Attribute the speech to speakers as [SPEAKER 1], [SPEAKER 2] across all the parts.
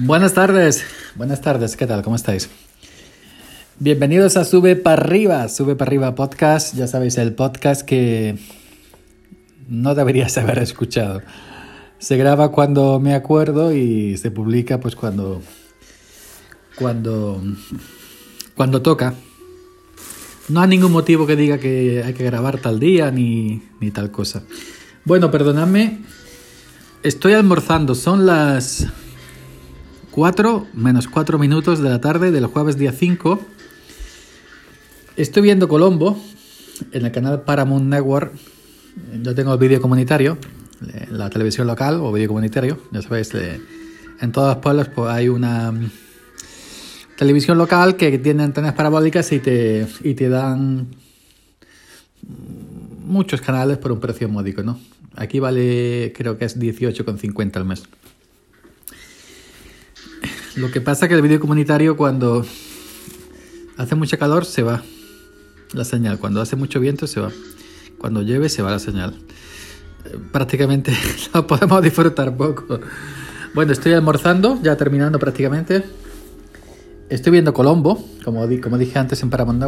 [SPEAKER 1] Buenas tardes, buenas tardes, ¿qué tal? ¿Cómo estáis? Bienvenidos a Sube para arriba, Sube para arriba podcast, ya sabéis, el podcast que no deberías haber escuchado. Se graba cuando me acuerdo y se publica pues cuando cuando cuando toca. No hay ningún motivo que diga que hay que grabar tal día ni, ni tal cosa. Bueno, perdonadme, estoy almorzando, son las 4 menos 4 minutos de la tarde del jueves día 5. Estoy viendo Colombo en el canal Paramount Network. Yo tengo el vídeo comunitario, la televisión local o vídeo comunitario. Ya sabéis, en todos los pueblos pues, hay una televisión local que tiene antenas parabólicas y te, y te dan muchos canales por un precio módico, ¿no? Aquí vale, creo que es 18,50 al mes. Lo que pasa es que el vídeo comunitario cuando hace mucha calor se va la señal, cuando hace mucho viento se va, cuando llueve se va la señal. Prácticamente lo podemos disfrutar poco. Bueno, estoy almorzando, ya terminando prácticamente. Estoy viendo Colombo, como, como dije antes en Paramount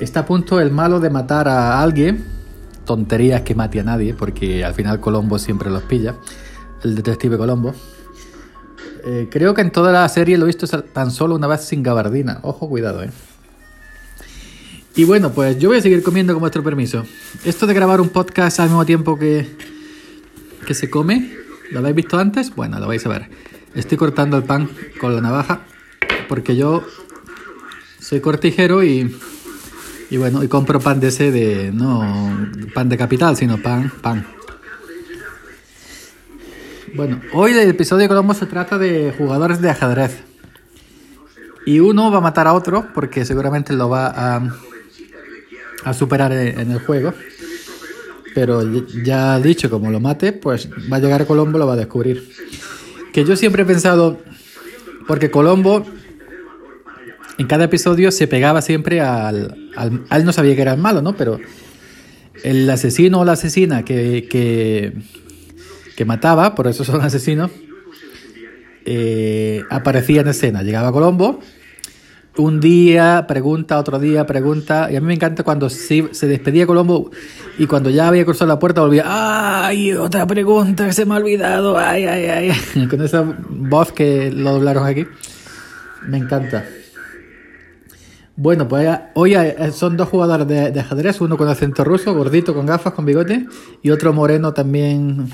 [SPEAKER 1] Está a punto el malo de matar a alguien. Tonterías que mate a nadie, porque al final Colombo siempre los pilla. El detective Colombo. Eh, creo que en toda la serie lo he visto tan solo una vez sin gabardina. Ojo, cuidado, eh. Y bueno, pues yo voy a seguir comiendo con vuestro permiso. Esto de grabar un podcast al mismo tiempo que, que se come, ¿lo habéis visto antes? Bueno, lo vais a ver. Estoy cortando el pan con la navaja porque yo soy cortijero y, y bueno, y compro pan de ese de, no pan de capital, sino pan, pan. Bueno, hoy el episodio de Colombo se trata de jugadores de ajedrez. Y uno va a matar a otro porque seguramente lo va a, a superar en el juego. Pero ya dicho, como lo mate, pues va a llegar a Colombo lo va a descubrir. Que yo siempre he pensado, porque Colombo en cada episodio se pegaba siempre al, al, él no sabía que era el malo, ¿no? Pero el asesino o la asesina que, que, que mataba, por eso son asesinos, eh, aparecía en escena. Llegaba Colombo, un día pregunta, otro día pregunta, y a mí me encanta cuando se, se despedía Colombo y cuando ya había cruzado la puerta volvía, ¡ay! Otra pregunta que se me ha olvidado, ¡ay, ay, ay! Con esa voz que lo doblaron aquí. Me encanta. Bueno, pues hoy son dos jugadores de, de, ajedrez, uno con acento ruso, gordito, con gafas, con bigote, y otro moreno también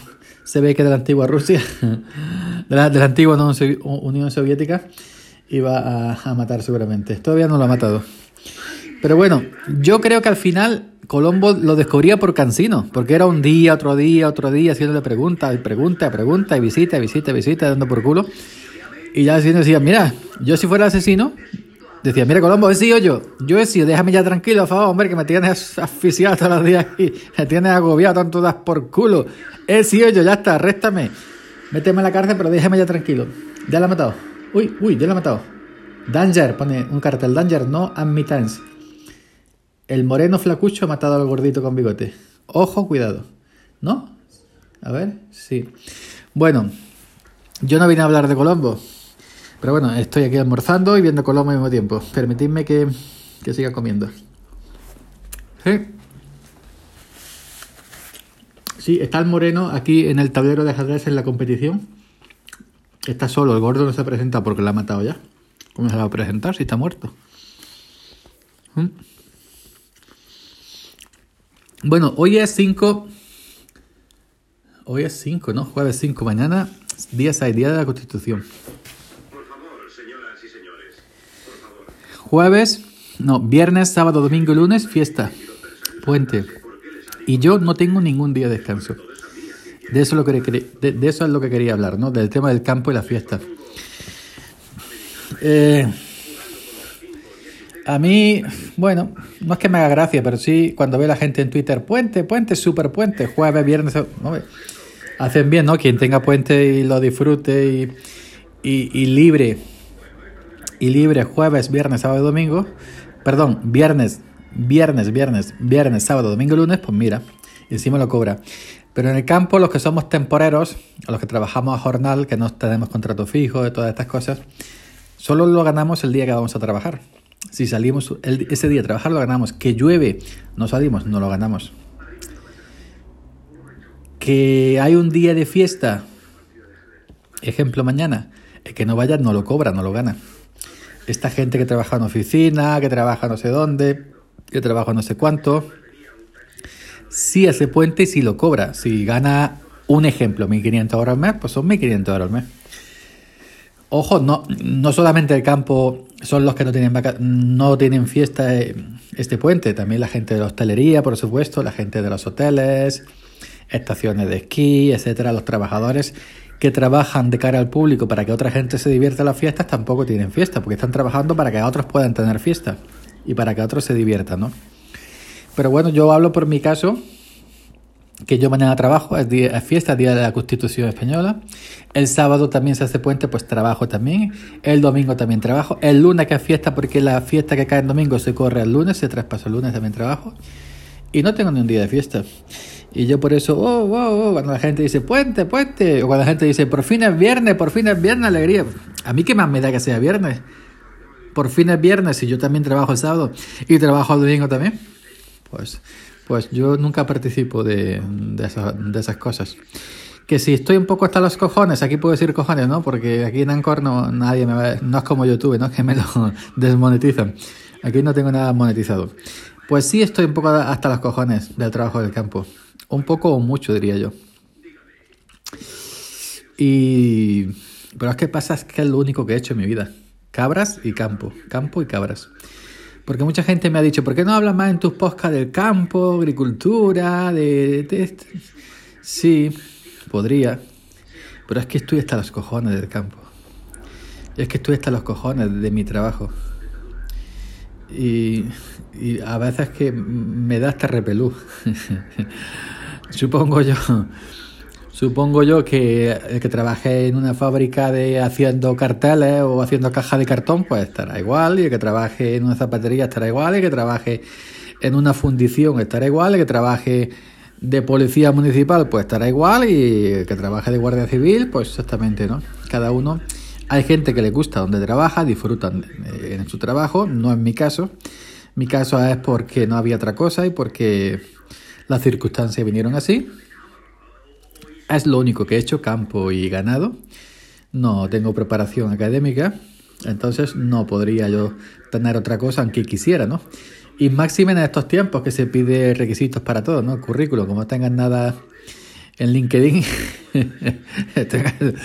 [SPEAKER 1] se ve que de la antigua Rusia, de la, de la antigua Unión Soviética, iba a, matar seguramente. Todavía no lo ha matado. Pero bueno, yo creo que al final Colombo lo descubría por cansino, porque era un día, otro día, otro día, haciéndole preguntas, y pregunta, pregunta, y visita, visita, visita, dando por culo. Y ya así decía, mira, yo si fuera asesino, decía, mira Colombo, he sido yo, yo he sido, déjame ya tranquilo, por favor, hombre, que me tienes asfixiado todos los días y me tienes agobiado, tanto das por culo. He sido yo, ya está, arréstame. Méteme en la cárcel, pero déjame ya tranquilo. Ya la ha matado. Uy, uy, ya la ha matado. Danger, pone un cartel, Danger, no admittance. El moreno flacucho ha matado al gordito con bigote. Ojo, cuidado. ¿No? A ver, sí. Bueno, yo no vine a hablar de Colombo. Pero bueno, estoy aquí almorzando y viendo Colombo al mismo tiempo. Permitidme que, que siga comiendo. Sí. Sí, está el moreno aquí en el tablero de ajedrez en la competición. Está solo, el gordo no se presenta porque lo ha matado ya. ¿Cómo se va a presentar si está muerto? ¿Mm? Bueno, hoy es 5. Hoy es 5, ¿no? Jueves 5. Mañana, día 6, día de la Constitución.
[SPEAKER 2] Por favor, señoras y señores. Por favor.
[SPEAKER 1] Jueves, no, viernes, sábado, domingo y lunes, fiesta. Puente. Y yo no tengo ningún día de descanso. De eso, lo que, de, eso es lo que quería hablar, ¿no? Del tema del campo y la fiesta. Eh, a mí, bueno, no es que me haga gracia, pero sí cuando ve la gente en Twitter, puente, puente, super puente, jueves, viernes, ¿no? hacen bien, ¿no? Quien tenga puente y lo disfrute y, y libre, y libre jueves, viernes, sábado, domingo, perdón, viernes, viernes, viernes, viernes, sábado, domingo, lunes, pues mira, encima lo cobra. Pero en el campo, los que somos temporeros, los que trabajamos a jornal, que no tenemos contrato fijo, de todas estas cosas, solo lo ganamos el día que vamos a trabajar. Si salimos ese día a trabajar, lo ganamos. Que llueve, no salimos, no lo ganamos. Que hay un día de fiesta, ejemplo mañana, el que no vaya no lo cobra, no lo gana. Esta gente que trabaja en oficina, que trabaja no sé dónde, que trabaja no sé cuánto, si hace puente y si lo cobra. Si gana un ejemplo, 1.500 euros al mes, pues son 1.500 euros al mes. Ojo, no, no solamente el campo son los que no tienen, vaca- no tienen fiesta eh, este puente, también la gente de la hostelería, por supuesto, la gente de los hoteles, estaciones de esquí, etcétera, los trabajadores que trabajan de cara al público para que otra gente se divierta en las fiestas tampoco tienen fiesta, porque están trabajando para que otros puedan tener fiesta y para que otros se diviertan, ¿no? Pero bueno, yo hablo por mi caso, que yo mañana trabajo, es, día, es fiesta, día de la Constitución Española. El sábado también se hace puente, pues trabajo también. El domingo también trabajo. El lunes que es fiesta, porque la fiesta que cae en domingo se corre el lunes, se traspasa el lunes, también trabajo. Y no tengo ni un día de fiesta. Y yo por eso, oh, oh, oh, cuando la gente dice puente, puente, o cuando la gente dice por fin es viernes, por fin es viernes, alegría. A mí qué más me da que sea viernes. Por fin es viernes y yo también trabajo el sábado y trabajo el domingo también. Pues, pues yo nunca participo de, de, esas, de esas cosas. Que si estoy un poco hasta los cojones, aquí puedo decir cojones, ¿no? Porque aquí en Anchor no, nadie me va, no es como YouTube, ¿no? Que me lo desmonetizan. Aquí no tengo nada monetizado. Pues sí estoy un poco hasta los cojones del trabajo del campo. Un poco o mucho, diría yo. Y... Pero es que pasa es que es lo único que he hecho en mi vida. Cabras y campo. Campo y cabras. Porque mucha gente me ha dicho, ¿por qué no hablas más en tus podcasts del campo, agricultura, de, esto? Sí, podría. Pero es que estoy hasta los cojones del campo. Es que estoy hasta los cojones de mi trabajo. Y, y a veces que me da hasta repelú. Supongo yo. Supongo yo que el que trabaje en una fábrica de haciendo carteles o haciendo cajas de cartón, pues estará igual. Y el que trabaje en una zapatería estará igual. Y el que trabaje en una fundición estará igual. Y el que trabaje de policía municipal, pues estará igual. Y el que trabaje de guardia civil, pues exactamente, ¿no? Cada uno. Hay gente que le gusta donde trabaja, disfrutan en su trabajo. No es mi caso. Mi caso es porque no había otra cosa y porque las circunstancias vinieron así. Es lo único que he hecho, campo y ganado. No tengo preparación académica, entonces no podría yo tener otra cosa aunque quisiera, ¿no? Y máximo en estos tiempos que se pide requisitos para todo, ¿no? Currículo, como tengan nada en LinkedIn.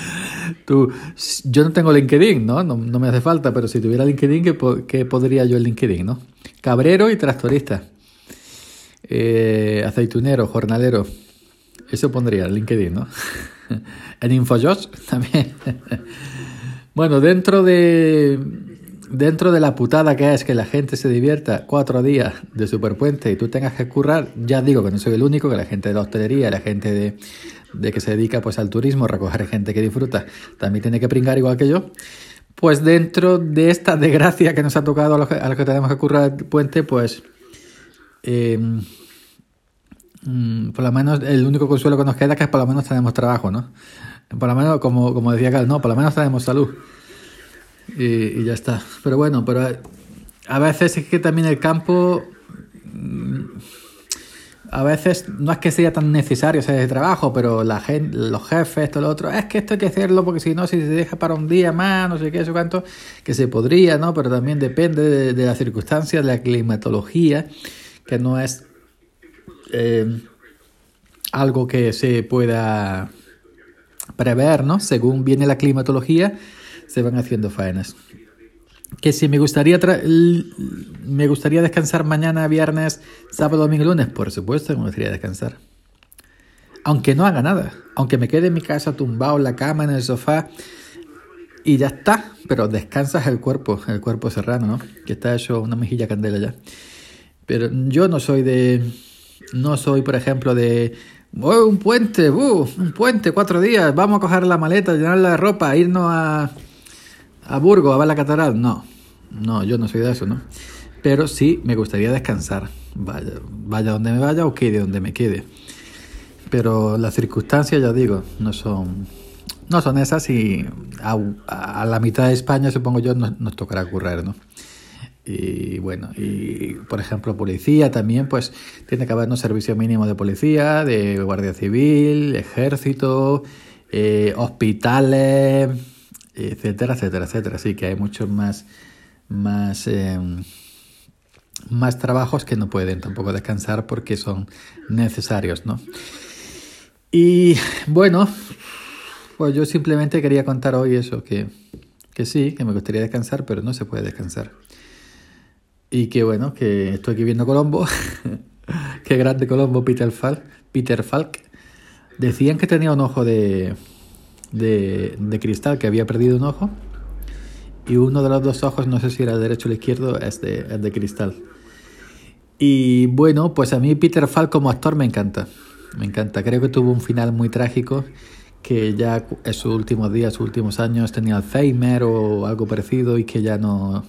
[SPEAKER 1] Tú, yo no tengo LinkedIn, ¿no? ¿no? No me hace falta, pero si tuviera LinkedIn, ¿qué, po qué podría yo en LinkedIn, ¿no? Cabrero y tractorista. Eh, aceitunero, jornalero. Eso pondría en LinkedIn, ¿no? en InfoJobs también. bueno, dentro de dentro de la putada que es que la gente se divierta cuatro días de superpuente y tú tengas que currar, ya digo que no soy el único, que la gente de la hostelería, la gente de, de que se dedica pues al turismo, recoger gente que disfruta, también tiene que pringar igual que yo. Pues dentro de esta desgracia que nos ha tocado a los que, a los que tenemos que currar el puente, pues eh, por lo menos el único consuelo que nos queda es que por lo menos tenemos trabajo, ¿no? Por lo menos, como, como decía Cal, no, por lo menos tenemos salud. Y, y, ya está. Pero bueno, pero a veces es que también el campo, a veces no es que sea tan necesario ese trabajo, pero la gente, los jefes, esto, lo otro, es que esto hay que hacerlo porque si no, si se deja para un día más, no sé qué, eso cuánto, que se podría, ¿no? Pero también depende de, de las circunstancias, de la climatología, que no es eh, algo que se pueda prever, ¿no? Según viene la climatología, se van haciendo faenas. Que si me gustaría me gustaría descansar mañana, viernes, sábado, domingo, lunes, por supuesto me gustaría descansar. Aunque no haga nada, aunque me quede en mi casa tumbado en la cama, en el sofá, y ya está, pero descansas el cuerpo, el cuerpo serrano, ¿no? Que está hecho una mejilla candela ya. Pero yo no soy de, no soy, por ejemplo, de oh, un puente, uh, un puente, cuatro días, vamos a coger la maleta, llenarla de ropa, irnos a, a Burgos a ver la catedral. No, no, yo no soy de eso, ¿no? Pero sí me gustaría descansar, vaya, vaya donde me vaya o quede donde me quede. Pero las circunstancias, ya digo, no son, no son esas y a, a la mitad de España, supongo yo, nos, nos tocará currar, ¿no? Y bueno, y por ejemplo, policía también, pues tiene que haber un servicio mínimo de policía, de guardia civil, ejército, eh, hospitales, etcétera, etcétera, etcétera. Así que hay muchos más, más, eh, más trabajos que no pueden tampoco descansar porque son necesarios, ¿no? Y bueno, pues yo simplemente quería contar hoy eso, que, que sí, que me gustaría descansar, pero no se puede descansar. Y que bueno, que estoy aquí viendo Colombo. Qué grande Colombo, Peter Falk. Peter Falk. Decían que tenía un ojo de, de, de, cristal, que había perdido un ojo. Y uno de los dos ojos, no sé si era derecho o izquierdo, es de, es de cristal. Y bueno, pues a mí Peter Falk como actor me encanta. Me encanta. Creo que tuvo un final muy trágico. Que ya en sus últimos días, sus últimos años tenía Alzheimer o algo parecido y que ya no,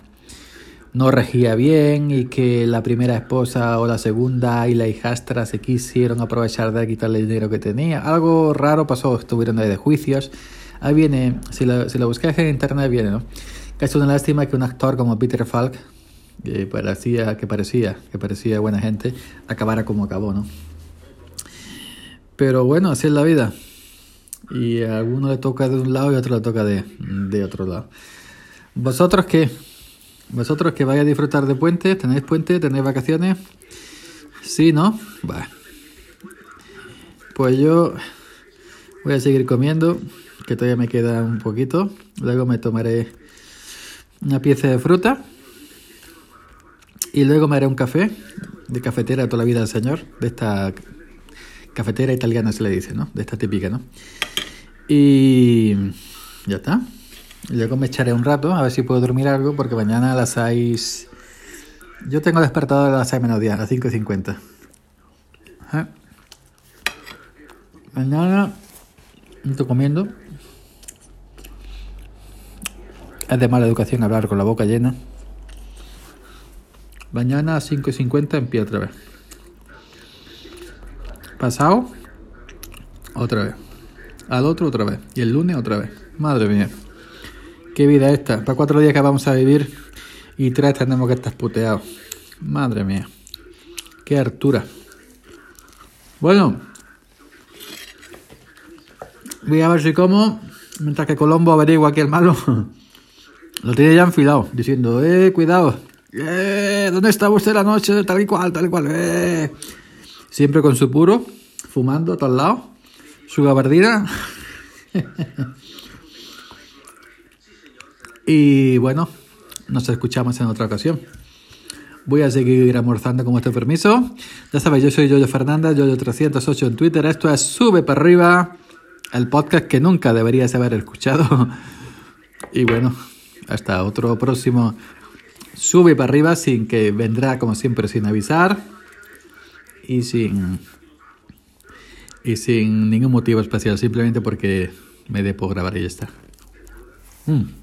[SPEAKER 1] no regía bien y que la primera esposa o la segunda y la hijastra se quisieron aprovechar de quitarle el dinero que tenía. Algo raro pasó, estuvieron ahí de juicios. Ahí viene, si lo, si lo buscáis en internet viene, ¿no? Que es una lástima que un actor como Peter Falk, que parecía, que parecía, que parecía buena gente, acabara como acabó, ¿no? Pero bueno, así es la vida. Y a alguno le toca de un lado y a otro le toca de, de otro lado. ¿Vosotros qué? Vosotros que vais a disfrutar de puente, ¿tenéis puente? ¿Tenéis vacaciones? Sí, ¿no? Bah. Pues yo voy a seguir comiendo, que todavía me queda un poquito. Luego me tomaré una pieza de fruta. Y luego me haré un café de cafetera toda la vida señor, de esta cafetera italiana se le dice, ¿no? De esta típica, ¿no? Y ya está. Luego me echaré un rato a ver si puedo dormir algo porque mañana a las 6... Yo tengo despertador a las 6 menos 10, a las 5.50. ¿Eh? Mañana estoy comiendo. Es de mala educación hablar con la boca llena. Mañana a 5.50 empiezo otra vez. Pasado, otra vez. Al otro otra vez. Y el lunes otra vez. Madre mía. Qué vida esta. Para cuatro días que vamos a vivir y tres tenemos que estar puteados. Madre mía. Qué hartura. Bueno. Voy a ver si como. Mientras que Colombo averigua aquí el malo. Lo tiene ya enfilado. Diciendo, eh, cuidado. Eh, ¿dónde estaba usted la noche? Tal y cual, tal y cual. Eh. Siempre con su puro. Fumando a todos lados. Su gabardina. Y bueno, nos escuchamos en otra ocasión. Voy a seguir almorzando con vuestro permiso. Ya sabéis, yo soy Yoyo Fernández, Yoyo308 en Twitter. Esto es Sube para arriba, el podcast que nunca deberías haber escuchado. Y bueno, hasta otro próximo Sube para arriba, sin que vendrá como siempre sin avisar y sin y sin ningún motivo especial, simplemente porque me dé grabar y ya está. Mm.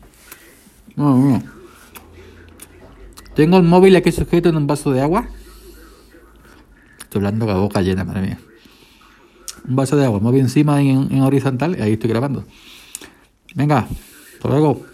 [SPEAKER 1] Tengo el móvil aquí sujeto en un vaso de agua. Estoy hablando con la boca llena, madre mía. Un vaso de agua, móvil encima en, en horizontal y ahí estoy grabando. Venga, hasta luego.